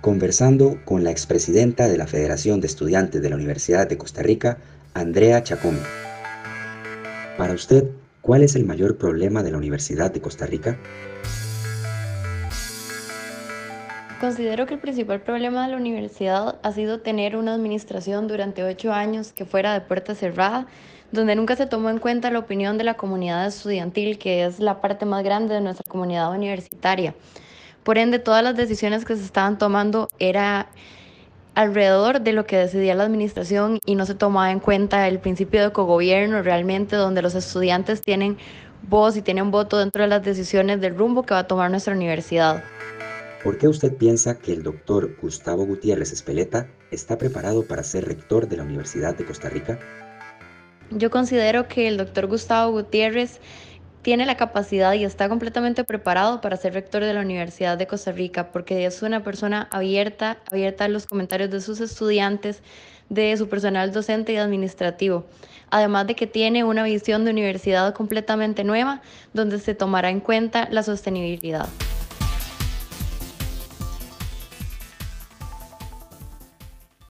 conversando con la expresidenta de la Federación de Estudiantes de la Universidad de Costa Rica, Andrea Chacón. Para usted, ¿cuál es el mayor problema de la Universidad de Costa Rica? Considero que el principal problema de la universidad ha sido tener una administración durante ocho años que fuera de puerta cerrada, donde nunca se tomó en cuenta la opinión de la comunidad estudiantil, que es la parte más grande de nuestra comunidad universitaria. Por ende, todas las decisiones que se estaban tomando era alrededor de lo que decidía la administración y no se tomaba en cuenta el principio de cogobierno realmente, donde los estudiantes tienen voz y tienen voto dentro de las decisiones del rumbo que va a tomar nuestra universidad. ¿Por qué usted piensa que el doctor Gustavo Gutiérrez Espeleta está preparado para ser rector de la Universidad de Costa Rica? Yo considero que el doctor Gustavo Gutiérrez tiene la capacidad y está completamente preparado para ser rector de la Universidad de Costa Rica, porque es una persona abierta, abierta a los comentarios de sus estudiantes, de su personal docente y administrativo. Además de que tiene una visión de universidad completamente nueva, donde se tomará en cuenta la sostenibilidad.